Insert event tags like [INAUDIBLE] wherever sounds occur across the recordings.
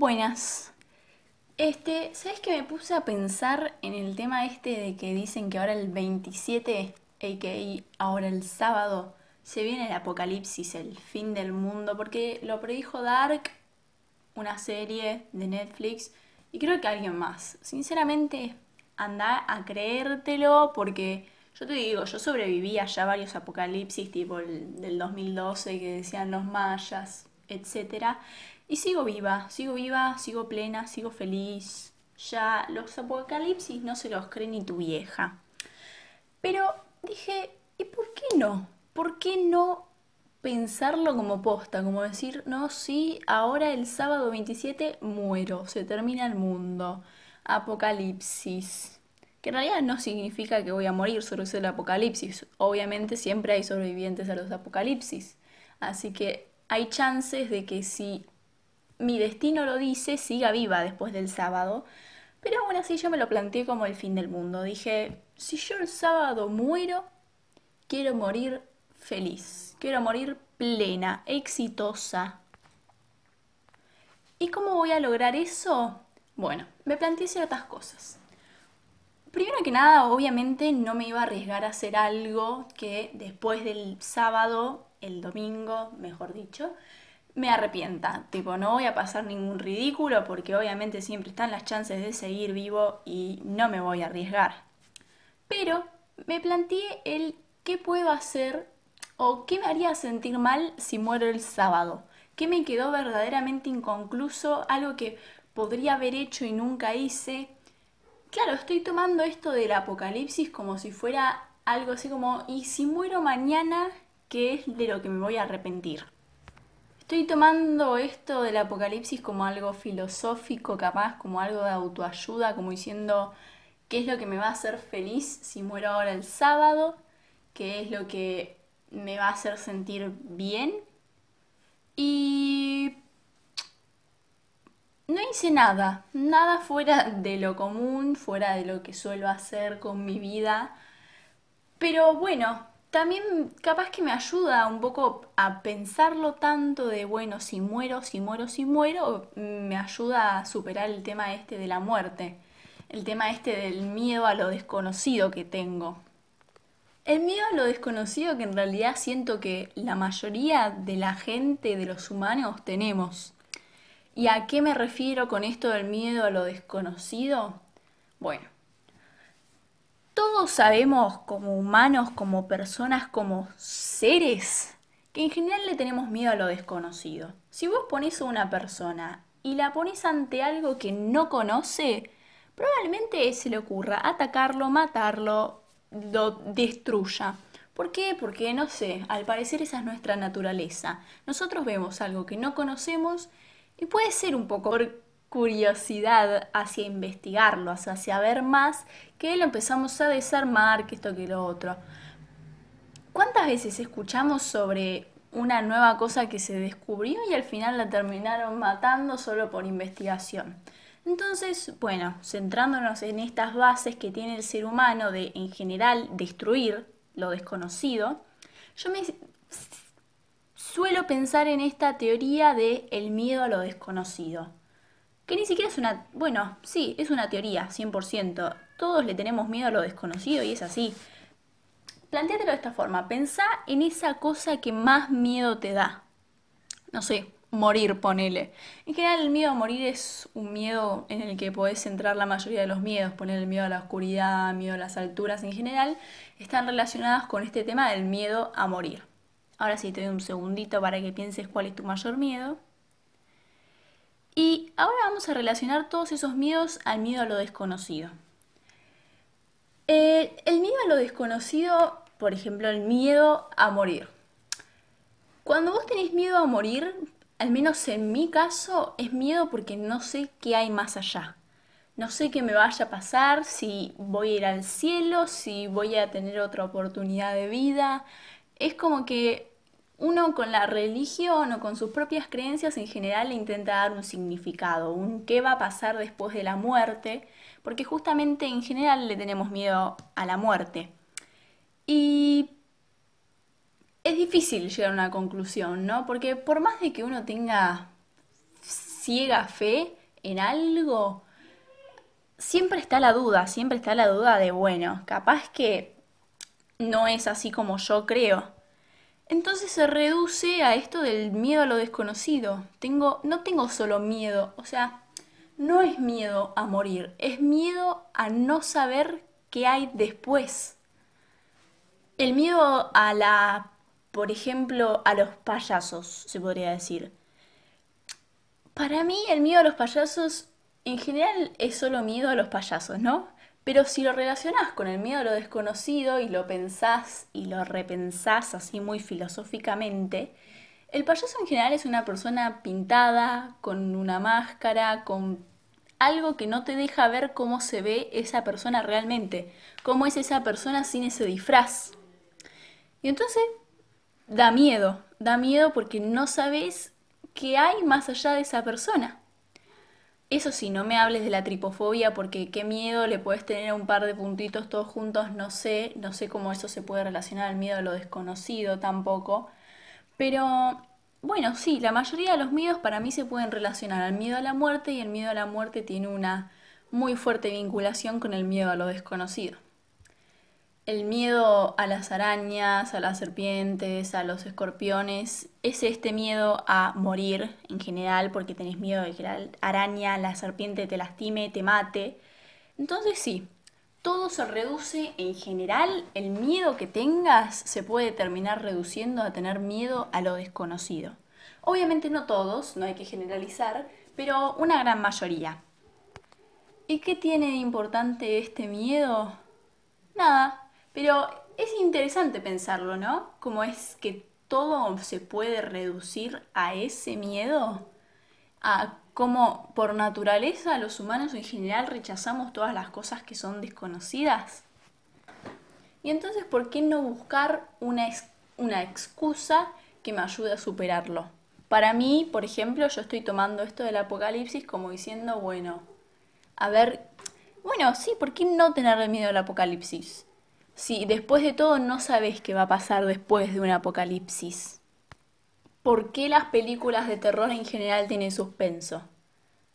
Buenas. Este, ¿sabes que me puse a pensar en el tema este de que dicen que ahora el 27, a.k.a. ahora el sábado, se viene el apocalipsis, el fin del mundo? Porque lo predijo Dark, una serie de Netflix, y creo que alguien más. Sinceramente, anda a creértelo porque yo te digo, yo sobreviví a ya varios apocalipsis, tipo el del 2012 que decían los mayas, etc. Y sigo viva, sigo viva, sigo plena, sigo feliz. Ya los apocalipsis no se los cree ni tu vieja. Pero dije, ¿y por qué no? ¿Por qué no pensarlo como posta? Como decir, no, sí, ahora el sábado 27 muero, se termina el mundo. Apocalipsis. Que en realidad no significa que voy a morir, solo es el apocalipsis. Obviamente siempre hay sobrevivientes a los apocalipsis. Así que hay chances de que si mi destino lo dice, siga viva después del sábado. Pero aún así yo me lo planteé como el fin del mundo. Dije, si yo el sábado muero, quiero morir feliz, quiero morir plena, exitosa. ¿Y cómo voy a lograr eso? Bueno, me planteé ciertas cosas. Primero que nada, obviamente no me iba a arriesgar a hacer algo que después del sábado, el domingo, mejor dicho, me arrepienta. Tipo, no voy a pasar ningún ridículo porque obviamente siempre están las chances de seguir vivo y no me voy a arriesgar. Pero me planteé el qué puedo hacer o qué me haría sentir mal si muero el sábado. ¿Qué me quedó verdaderamente inconcluso? Algo que podría haber hecho y nunca hice. Claro, estoy tomando esto del apocalipsis como si fuera algo así como, ¿y si muero mañana? ¿Qué es de lo que me voy a arrepentir? Estoy tomando esto del apocalipsis como algo filosófico, capaz, como algo de autoayuda, como diciendo qué es lo que me va a hacer feliz si muero ahora el sábado, qué es lo que me va a hacer sentir bien. Y no hice nada, nada fuera de lo común, fuera de lo que suelo hacer con mi vida. Pero bueno, también capaz que me ayuda un poco a pensarlo tanto de, bueno, si muero, si muero, si muero, me ayuda a superar el tema este de la muerte, el tema este del miedo a lo desconocido que tengo. El miedo a lo desconocido que en realidad siento que la mayoría de la gente, de los humanos, tenemos. ¿Y a qué me refiero con esto del miedo a lo desconocido? Bueno, todos sabemos como humanos, como personas, como seres, que en general le tenemos miedo a lo desconocido. Si vos pones a una persona y la pones ante algo que no conoce, probablemente se le ocurra atacarlo, matarlo, lo destruya. ¿Por qué? Porque, no sé, al parecer esa es nuestra naturaleza. Nosotros vemos algo que no conocemos y puede ser un poco curiosidad hacia investigarlo, hacia saber más, que lo empezamos a desarmar, que esto, que lo otro. ¿Cuántas veces escuchamos sobre una nueva cosa que se descubrió y al final la terminaron matando solo por investigación? Entonces, bueno, centrándonos en estas bases que tiene el ser humano de en general destruir lo desconocido, yo me suelo pensar en esta teoría de el miedo a lo desconocido que ni siquiera es una, bueno, sí, es una teoría, 100%. Todos le tenemos miedo a lo desconocido y es así. Plantéatelo de esta forma, pensá en esa cosa que más miedo te da. No sé, morir, ponele. En general el miedo a morir es un miedo en el que podés centrar la mayoría de los miedos, poner el miedo a la oscuridad, miedo a las alturas en general, están relacionadas con este tema del miedo a morir. Ahora sí, te doy un segundito para que pienses cuál es tu mayor miedo. Y ahora vamos a relacionar todos esos miedos al miedo a lo desconocido. Eh, el miedo a lo desconocido, por ejemplo, el miedo a morir. Cuando vos tenés miedo a morir, al menos en mi caso, es miedo porque no sé qué hay más allá. No sé qué me vaya a pasar, si voy a ir al cielo, si voy a tener otra oportunidad de vida. Es como que uno con la religión o con sus propias creencias en general le intenta dar un significado, un qué va a pasar después de la muerte, porque justamente en general le tenemos miedo a la muerte. Y es difícil llegar a una conclusión, ¿no? Porque por más de que uno tenga ciega fe en algo, siempre está la duda, siempre está la duda de, bueno, capaz que no es así como yo creo. Entonces se reduce a esto del miedo a lo desconocido. Tengo, no tengo solo miedo, o sea, no es miedo a morir, es miedo a no saber qué hay después. El miedo a la, por ejemplo, a los payasos, se podría decir. Para mí el miedo a los payasos en general es solo miedo a los payasos, ¿no? Pero si lo relacionás con el miedo a lo desconocido y lo pensás y lo repensás así muy filosóficamente, el payaso en general es una persona pintada, con una máscara, con algo que no te deja ver cómo se ve esa persona realmente, cómo es esa persona sin ese disfraz. Y entonces da miedo, da miedo porque no sabes qué hay más allá de esa persona. Eso sí, no me hables de la tripofobia porque qué miedo le puedes tener a un par de puntitos todos juntos, no sé, no sé cómo eso se puede relacionar al miedo a lo desconocido tampoco. Pero bueno, sí, la mayoría de los miedos para mí se pueden relacionar al miedo a la muerte y el miedo a la muerte tiene una muy fuerte vinculación con el miedo a lo desconocido el miedo a las arañas, a las serpientes, a los escorpiones, es este miedo a morir en general, porque tenés miedo de que la araña, la serpiente te lastime, te mate. Entonces sí, todo se reduce en general, el miedo que tengas se puede terminar reduciendo a tener miedo a lo desconocido. Obviamente no todos, no hay que generalizar, pero una gran mayoría. ¿Y qué tiene de importante este miedo? Nada, pero es interesante pensarlo, ¿no? Como es que todo se puede reducir a ese miedo, a cómo por naturaleza los humanos en general rechazamos todas las cosas que son desconocidas. Y entonces, ¿por qué no buscar una, una excusa que me ayude a superarlo? Para mí, por ejemplo, yo estoy tomando esto del apocalipsis como diciendo, bueno, a ver, bueno, sí, ¿por qué no tenerle miedo al apocalipsis? Si después de todo no sabes qué va a pasar después de un apocalipsis? ¿Por qué las películas de terror en general tienen suspenso?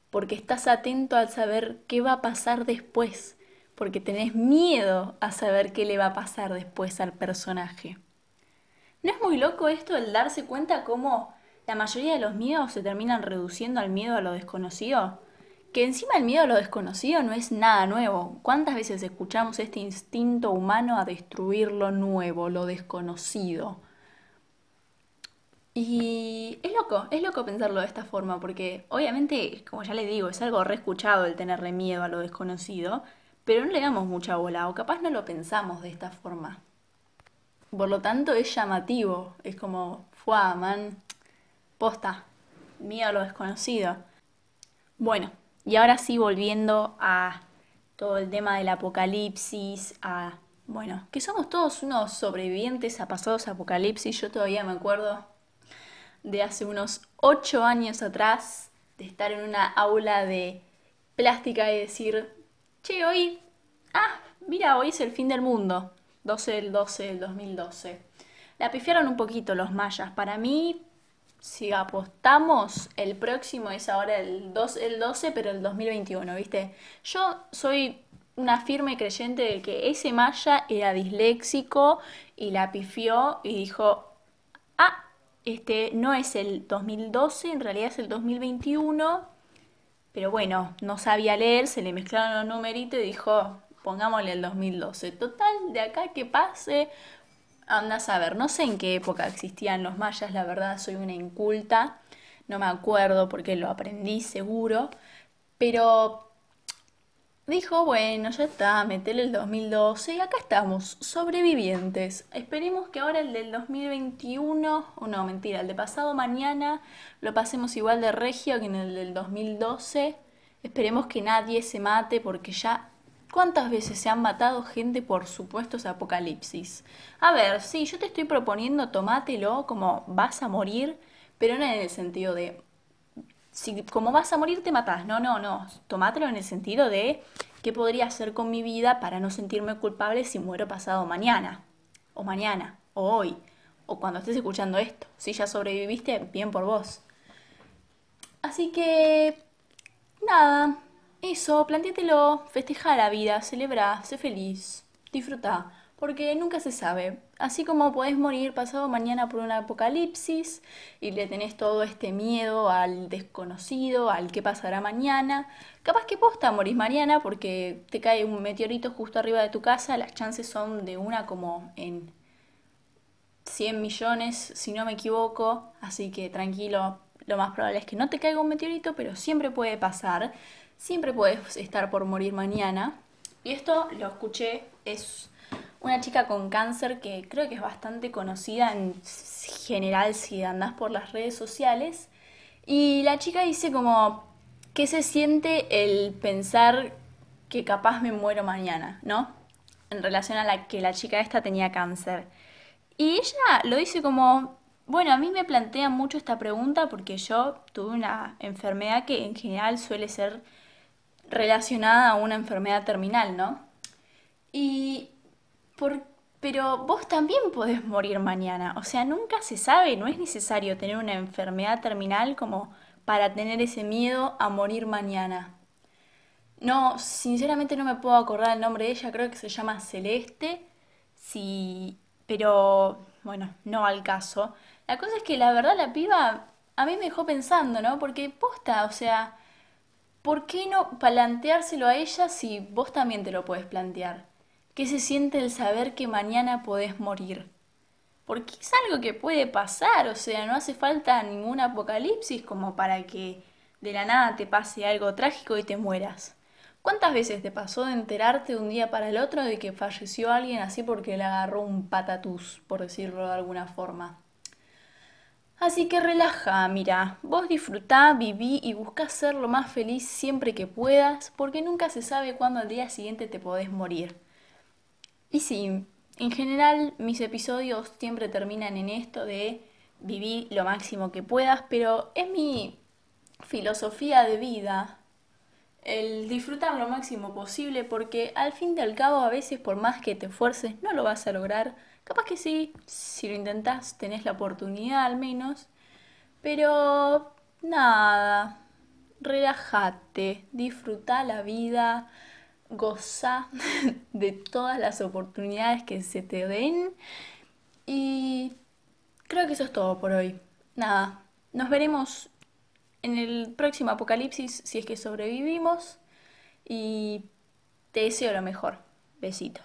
Porque estás atento al saber qué va a pasar después, porque tenés miedo a saber qué le va a pasar después al personaje. ¿No es muy loco esto el darse cuenta cómo la mayoría de los miedos se terminan reduciendo al miedo a lo desconocido? Que encima el miedo a lo desconocido no es nada nuevo. ¿Cuántas veces escuchamos este instinto humano a destruir lo nuevo, lo desconocido? Y es loco, es loco pensarlo de esta forma, porque obviamente, como ya le digo, es algo re escuchado el tenerle miedo a lo desconocido, pero no le damos mucha bola, o capaz no lo pensamos de esta forma. Por lo tanto, es llamativo, es como, fuá, man, posta, miedo a lo desconocido. Bueno, y ahora sí, volviendo a todo el tema del apocalipsis, a, bueno, que somos todos unos sobrevivientes a pasados apocalipsis. Yo todavía me acuerdo de hace unos ocho años atrás, de estar en una aula de plástica y decir, che, hoy, ah, mira, hoy es el fin del mundo, 12 del 12 del 2012. La pifiaron un poquito los mayas. Para mí, si apostamos, el próximo es ahora el, 12, el 12, pero el 2021, ¿viste? Yo soy una firme creyente de que ese Maya era disléxico y la pifió y dijo, ah, este no es el 2012, en realidad es el 2021, pero bueno, no sabía leer, se le mezclaron los numeritos y dijo, pongámosle el 2012. Total, de acá que pase Anda a saber, no sé en qué época existían los mayas, la verdad soy una inculta, no me acuerdo porque lo aprendí seguro, pero dijo, bueno, ya está, metele el 2012 y acá estamos, sobrevivientes. Esperemos que ahora el del 2021, o no, mentira, el de pasado mañana lo pasemos igual de regio que en el del 2012. Esperemos que nadie se mate porque ya ¿Cuántas veces se han matado gente por supuestos apocalipsis? A ver, sí, yo te estoy proponiendo tomátelo como vas a morir, pero no en el sentido de si como vas a morir te matás. No, no, no. Tomátelo en el sentido de qué podría hacer con mi vida para no sentirme culpable si muero pasado mañana, o mañana, o hoy, o cuando estés escuchando esto. Si ya sobreviviste, bien por vos. Así que, nada, eso, plantéatelo, festeja la vida, celebra, sé feliz, disfruta, porque nunca se sabe. Así como podés morir pasado mañana por un apocalipsis y le tenés todo este miedo al desconocido, al que pasará mañana, capaz que posta morís mañana porque te cae un meteorito justo arriba de tu casa, las chances son de una como en 100 millones, si no me equivoco, así que tranquilo, lo más probable es que no te caiga un meteorito, pero siempre puede pasar, siempre puedes estar por morir mañana. Y esto lo escuché, es una chica con cáncer que creo que es bastante conocida en general si andás por las redes sociales. Y la chica dice como, ¿qué se siente el pensar que capaz me muero mañana, ¿no? En relación a la que la chica esta tenía cáncer. Y ella lo dice como, bueno, a mí me plantea mucho esta pregunta porque yo tuve una enfermedad que en general suele ser relacionada a una enfermedad terminal, ¿no? Y pero vos también podés morir mañana. O sea, nunca se sabe, no es necesario tener una enfermedad terminal como para tener ese miedo a morir mañana. No, sinceramente no me puedo acordar el nombre de ella, creo que se llama Celeste. Sí, pero bueno, no al caso. La cosa es que la verdad la piba a mí me dejó pensando, ¿no? Porque posta, o sea, ¿por qué no planteárselo a ella si vos también te lo puedes plantear? ¿Qué se siente el saber que mañana podés morir? Porque es algo que puede pasar, o sea, no hace falta ningún apocalipsis como para que de la nada te pase algo trágico y te mueras. ¿Cuántas veces te pasó de enterarte de un día para el otro de que falleció alguien así porque le agarró un patatús, por decirlo de alguna forma? Así que relaja, mira, vos disfrutá, viví y busca ser lo más feliz siempre que puedas, porque nunca se sabe cuándo al día siguiente te podés morir. Y sí, en general mis episodios siempre terminan en esto de vivir lo máximo que puedas, pero es mi filosofía de vida el disfrutar lo máximo posible porque al fin y al cabo a veces por más que te esfuerces no lo vas a lograr. Capaz que sí, si lo intentás tenés la oportunidad al menos, pero nada, relájate, disfruta la vida goza [LAUGHS] de todas las oportunidades que se te den. Y creo que eso es todo por hoy. Nada, nos veremos en el próximo apocalipsis si es que sobrevivimos. Y te deseo lo mejor. Besito.